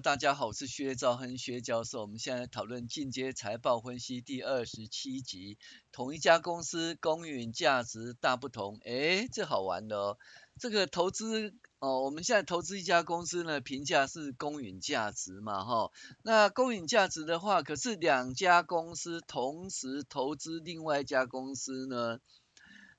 大家好，我是薛兆亨薛教授。我们现在讨论进阶财报分析第二十七集，同一家公司公允价值大不同，诶，这好玩的哦。这个投资哦，我们现在投资一家公司呢，评价是公允价值嘛，哈。那公允价值的话，可是两家公司同时投资另外一家公司呢，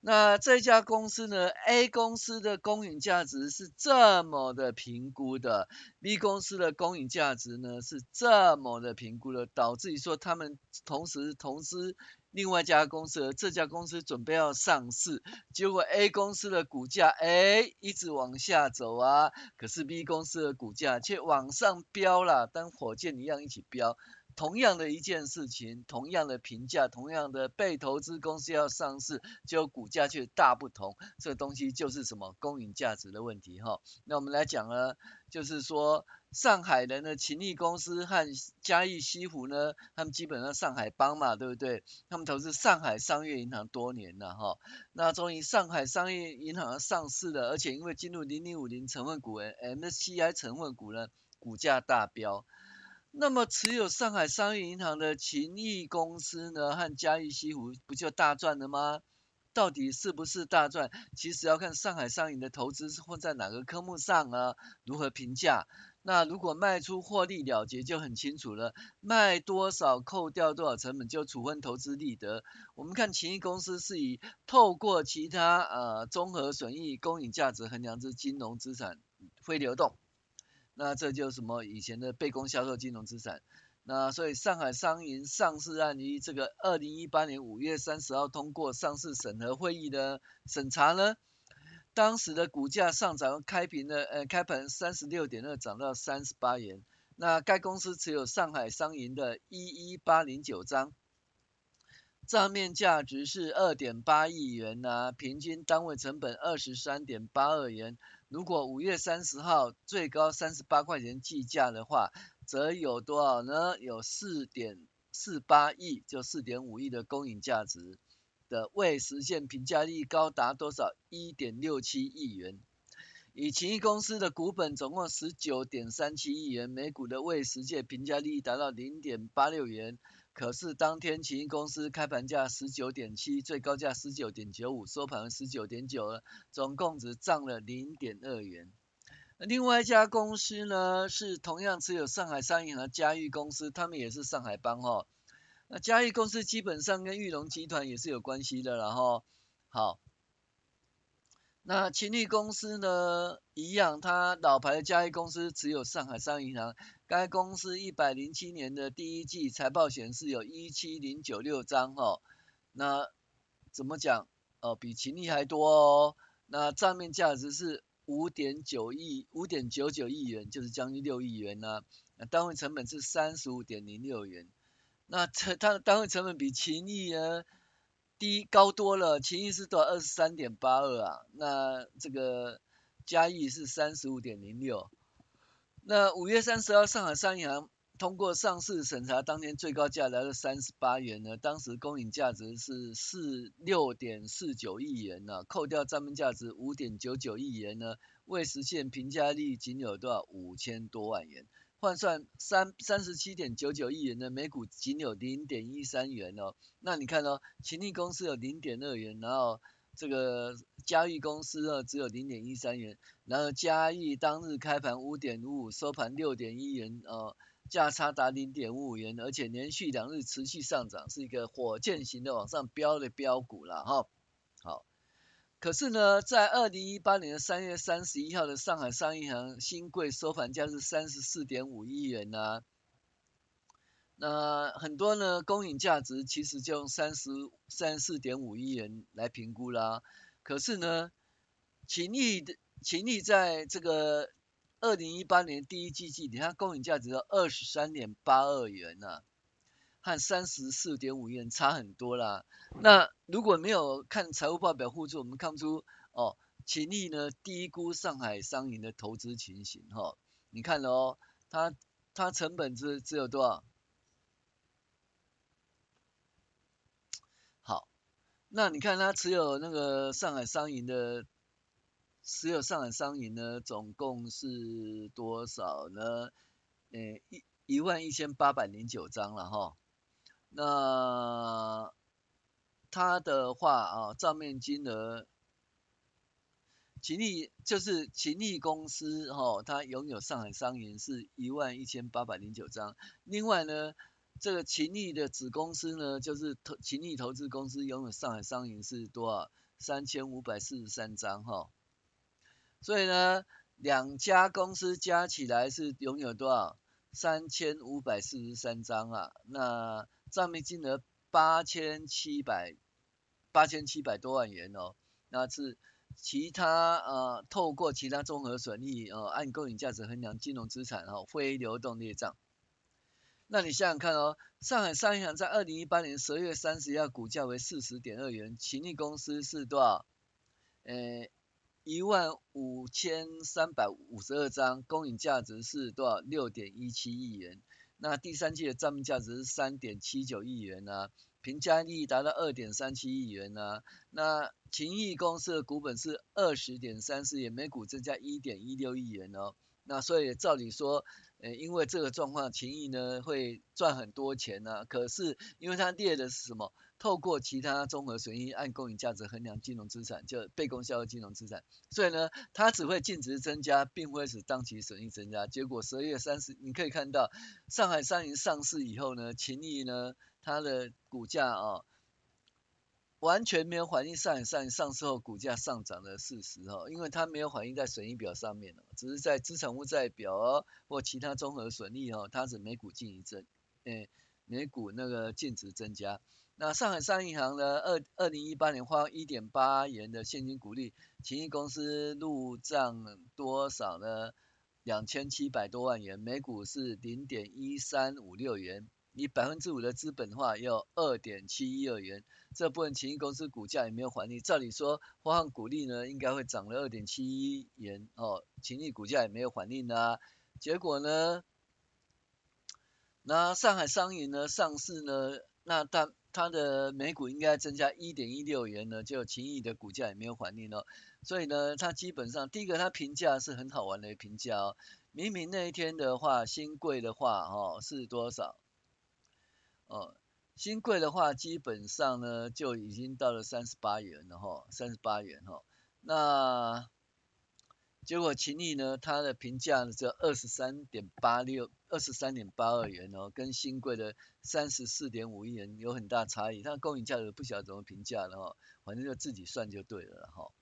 那这家公司呢，A 公司的公允价值是这么的评估的，B 公司的公允价值呢是这么的评估的，导致于说他们同时投资。另外一家公司，这家公司准备要上市，结果 A 公司的股价哎一直往下走啊，可是 B 公司的股价却往上飙了，当火箭一样一起飙。同样的一件事情，同样的评价，同样的被投资公司要上市，结果股价却大不同。这东西就是什么公允价值的问题哈。那我们来讲呢，就是说。上海人的勤力公司和嘉义西湖呢，他们基本上上海帮嘛，对不对？他们投资上海商业银行多年了哈，那终于上海商业银行上市了，而且因为进入零零五零成分股 MSCI 成分股呢，股价大飙。那么持有上海商业银行的秦毅公司呢，和嘉义西湖不就大赚了吗？到底是不是大赚？其实要看上海商银的投资是混在哪个科目上啊，如何评价？那如果卖出获利了结就很清楚了，卖多少扣掉多少成本就处分投资利得。我们看秦益公司是以透过其他呃综合损益公允价值衡量之金融资产非流动，那这就是什么以前的被供销售金融资产。那所以上海商银上市案于这个二零一八年五月三十号通过上市审核会议的审查呢。当时的股价上涨，开平的呃开盘三十六点二涨到三十八元。那该公司持有上海商银的一一八零九张，账面价值是二点八亿元呐、啊，平均单位成本二十三点八二元。如果五月三十号最高三十八块钱计价的话，则有多少呢？有四点四八亿，就四点五亿的公允价值。的未实现评价利益高达多少？一点六七亿元。以勤益公司的股本总共十九点三七亿元，每股的未实现评价利益达到零点八六元。可是当天勤益公司开盘价十九点七，最高价十九点九五，收盘十九点九，总共只涨了零点二元。另外一家公司呢，是同样持有上海商业银行嘉裕公司，他们也是上海帮哦。那嘉裕公司基本上跟裕隆集团也是有关系的，然后好，那勤益公司呢一样，它老牌的嘉裕公司持有上海商业银行，该公司一百零七年的第一季财报显示有一七零九六张哦，那怎么讲哦，比勤益还多哦，那账面价值是五点九亿五点九九亿元，就是将近六亿元呢，那单位成本是三十五点零六元。那它它的单位成本比勤益呢低高多了，勤益是多少？二十三点八二啊，那这个嘉义是三十五点零六。那五月三十号，上海商业通过上市审查，当天最高价来到三十八元呢，当时公允价值是四六点四九亿元呢，扣掉账面价值五点九九亿元呢，未实现平价利仅有多少？五千多万元。换算三三十七点九九亿元的每股仅有零点一三元哦，那你看哦，勤力公司有零点二元，然后这个嘉裕公司呢只有零点一三元，然后嘉裕当日开盘五点五五，收盘六点一元哦，价差达零点五五元，而且连续两日持续上涨，是一个火箭型的往上飙的飙股了哈。好。可是呢，在二零一八年的三月三十一号的上海商业银行新贵收盘价是三十四点五亿元呢、那很多呢公允价值其实就用三十三四点五亿元来评估啦。可是呢，勤益的勤益在这个二零一八年第一季季底，它公允价值有二十三点八二元呐、和三十四点五元差很多啦。那如果没有看财务报表互助，我们看不出哦，勤益呢低估上海商银的投资情形哈，你看哦，它它成本只只有多少？好，那你看他持有那个上海商银的，持有上海商银呢，总共是多少呢？呃，一一万一千八百零九张了哈，那他的话啊，账面金额。勤益就是勤益公司哈，他拥有上海商银是一万一千八百零九张。另外呢，这个勤力的子公司呢，就是投勤力投资公司拥有上海商银是多少？三千五百四十三张哈。所以呢，两家公司加起来是拥有多少？三千五百四十三张啊。那账面金额八千七百八千七百多万元哦，那是。其他呃，透过其他综合损益呃，按公允价值衡量金融资产哈，非流动列账。那你想想看哦，上海商银行在二零一八年十二月三十一号股价为四十点二元，勤益公司是多少？呃，一万五千三百五十二张，公允价值是多少？六点一七亿元。那第三季的账面价值是三点七九亿元呢、啊？评价利益达到二点三七亿元呢、那勤益公司的股本是二十点三四元，每股增加一点一六亿元哦。那所以照理说，呃，因为这个状况，勤益呢会赚很多钱呢、可是因为它列的是什么？透过其他综合损益按公允价值衡量金融资产，就被公销的金融资产。所以呢，它只会净值增加，并不会使当期损益增加。结果十二月三十，你可以看到上海商银上市以后呢，勤益呢它的股价啊。完全没有反映上海上上市后股价上涨的事实哈，因为它没有反映在损益表上面，只是在资产负债表或其他综合损益哦，它是每股净增，诶，每股那个净值增加。那上海商业银行呢，二二零一八年花一点八元的现金股利，勤益公司入账多少呢？两千七百多万元，每股是零点一三五六元。以百分之五的资本的话，要二点七一二元。这部分情益公司股价也没有还利，照理说发放股利呢，应该会涨了二点七一元哦。情益股价也没有还利呢，结果呢，那上海商银呢上市呢，那它它的每股应该增加一点一六元呢，就情益的股价也没有还利呢。所以呢，它基本上第一个它评价是很好玩的评价哦。明明那一天的话，新贵的话、哦、是多少？哦，新贵的话，基本上呢就已经到了三十八元了哈，三十八元哈。那结果秦毅呢，它的评价呢只有二十三点八六，二十三点八二元哦，跟新贵的三十四点五亿元有很大差异。它公允价格不晓得怎么评价了哈，反正就自己算就对了哈。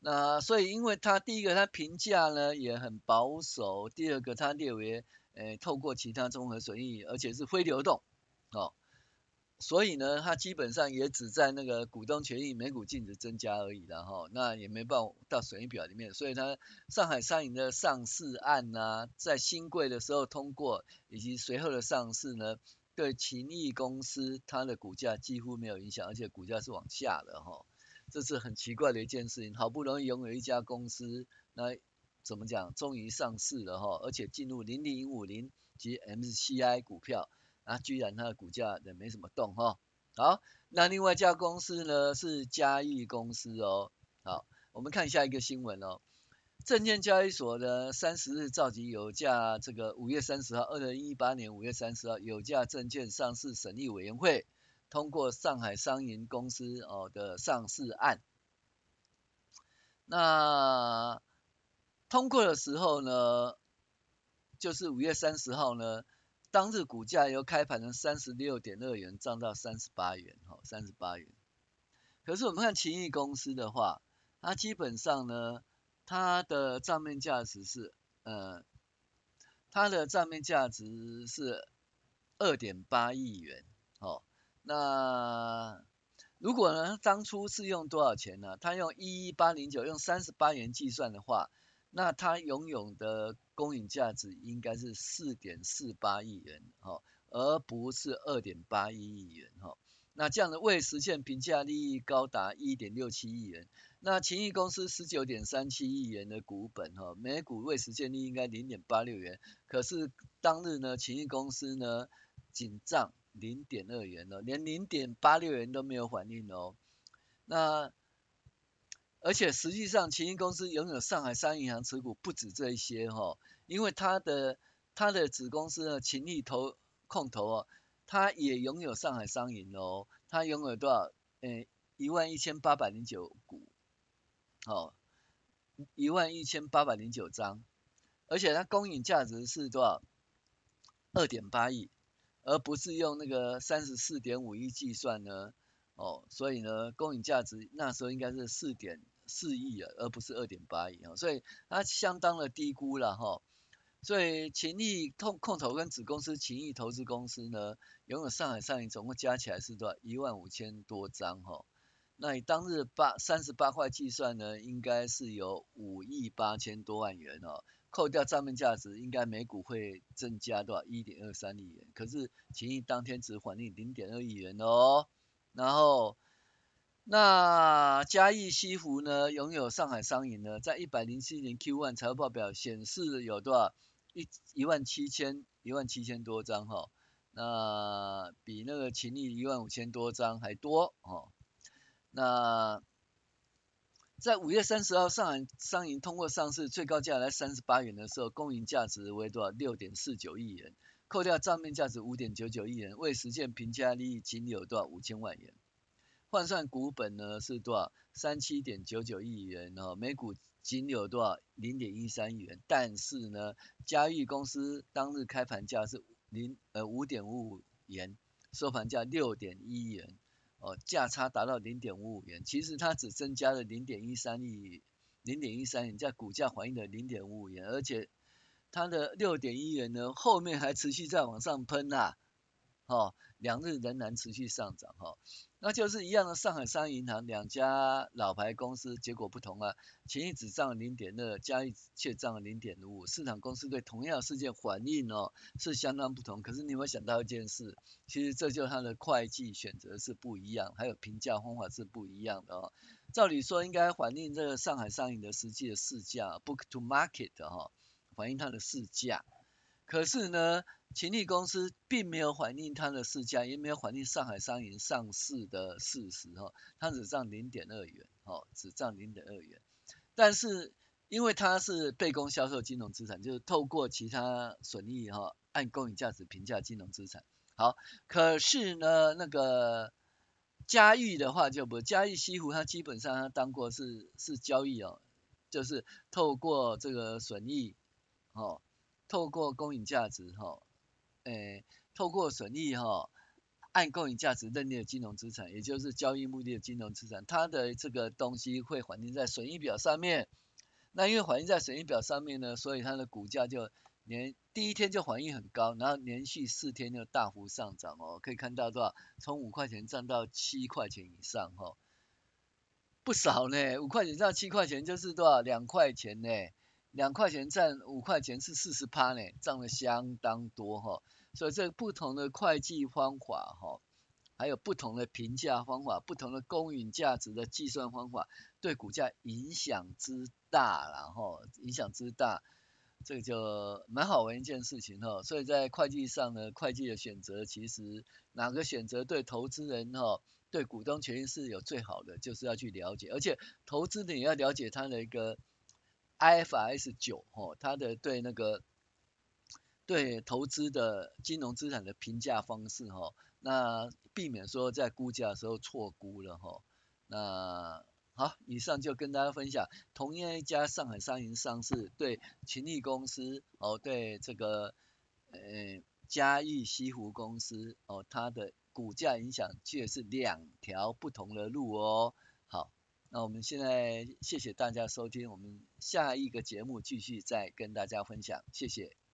那所以，因为它第一个它评价呢也很保守，第二个它列为呃透过其他综合损益，而且是非流动。哦，所以呢，它基本上也只在那个股东权益每股净值增加而已了哈，那也没办法到损益表里面，所以它上海商银的上市案呢、在新贵的时候通过，以及随后的上市呢，对勤益公司它的股价几乎没有影响，而且股价是往下的哈，这是很奇怪的一件事情，好不容易拥有一家公司，那怎么讲，终于上市了哈，而且进入零零五零及 MCI 股票。啊，居然它的股价也没什么动哈。好，那另外一家公司呢是嘉裕公司哦。好，我们看下一个新闻哦。证券交易所的三十日召集有价这个五月三十号，二零一八年五月三十号有价证券上市审议委员会通过上海商银公司哦的上市案。那通过的时候呢，就是五月三十号呢。当日股价由开盘的三十六点二元涨到三十八元，哈，三十八元。可是我们看勤益公司的话，它基本上呢，它的账面价值是，呃，它的账面价值是二点八亿元，哦，那如果呢，当初是用多少钱呢？它用一一八零九，用三十八元计算的话。那它拥有的公允价值应该是四点四八亿元，哈，而不是二点八一亿元，哈。那这样的未实现评价利益高达一点六七亿元。那勤益公司十九点三七亿元的股本哈，每股未实现利益应该零点八六元，可是当日呢，勤益公司呢仅涨零点二元哦，连零点八六元都没有反应哦。那而且实际上，勤益公司拥有上海商业银行持股不止这一些哈，因为它的它的子公司呢，勤益投控投哦，它也拥有上海商银哦，它拥有多少？诶，一万一千八百零九股。哦，一万一千八百零九张，而且它公允价值是多少？二点八亿，而不是用那个三十四点五亿计算呢？哦，所以呢，公允价值那时候应该是四点四亿啊，而不是二点八亿啊，所以它相当的低估了哈。所以勤益控控投跟子公司勤益投资公司呢，拥有上海上影总共加起来是多少？一万五千多张哈。那以当日八三十八块计算呢，应该是有五亿八千多万元哦。扣掉账面价值，应该每股会增加多少？一点二三亿元。可是勤益当天只反映零点二亿元哦。然后，那嘉义西湖呢，拥有上海商银呢，在一百零七年 Q1 财务报表显示有多少？一一万七千一万七千多张哈。那比那个勤益一万五千多张还多哦。那在五月三十号，上海商银通过上市，最高价来三十八元的时候，公允价值为多少？六点四九亿元，扣掉账面价值五点九九亿元，未实现平价利益仅有多少？五千万元。换算股本呢是多少？三七点九九亿元哦，每股仅有多少？零点一三亿元。但是呢，嘉裕公司当日开盘价是零呃五点五五元，收盘价六点一元。哦，价差达到零点五五元，其实它只增加了零点一三亿，零点一三元，在股价反映的零点五五元，而且它的六点一元呢，后面还持续在往上喷呐、哦，两日仍然持续上涨哈。那就是一样的，上海商业银行两家老牌公司结果不同啊，勤益只涨了零点二，加一却涨了零点五，市场公司对同样事件反应哦是相当不同。可是你有没有想到一件事？其实这就它的会计选择是不一样，还有评价方法是不一样的哦。照理说应该反映这个上海商银的实际的市价，book to market 哈、反映它的市价。可是呢？勤力公司并没有反映它的市价，也没有反映上海商银上市的事实哈，它只涨零点二元，哦，只涨零点二元。但是因为它是被公销售金融资产，就是透过其他损益哈，按公允价值评价金融资产。好，可是呢，那个嘉裕的话就不，嘉裕西湖它基本上它当过是是交易哦，就是透过这个损益，哦，透过公允价值哈。诶，透过损益哈，按公允价值认定的金融资产，也就是交易目的的金融资产，它的这个东西会反映在损益表上面。那因为反映在损益表上面呢，所以它的股价就连第一天就反应很高，然后连续四天就大幅上涨哦，可以看到多少？从五块钱涨到七块钱以上哈，不少呢。五块钱涨到七块钱就是多少？两块钱呢？两块钱占五块钱是四十趴呢，涨了相当多哈。所以这不同的会计方法哈，还有不同的评价方法，不同的公允价值的计算方法，对股价影响之大，然后影响之大，这个就蛮好玩一件事情哈。所以在会计上呢，会计的选择其实哪个选择对投资人哈，对股东权益是有最好的，就是要去了解，而且投资你要了解它的一个。I F S 九哦，它的对那个对投资的金融资产的评价方式哈，那避免说在估价的时候错估了哈。那好，以上就跟大家分享，同样一家上海商银上市，对勤力公司哦，对这个呃嘉义西湖公司哦，它的股价影响却是两条不同的路哦。那我们现在谢谢大家收听，我们下一个节目继续再跟大家分享，谢谢。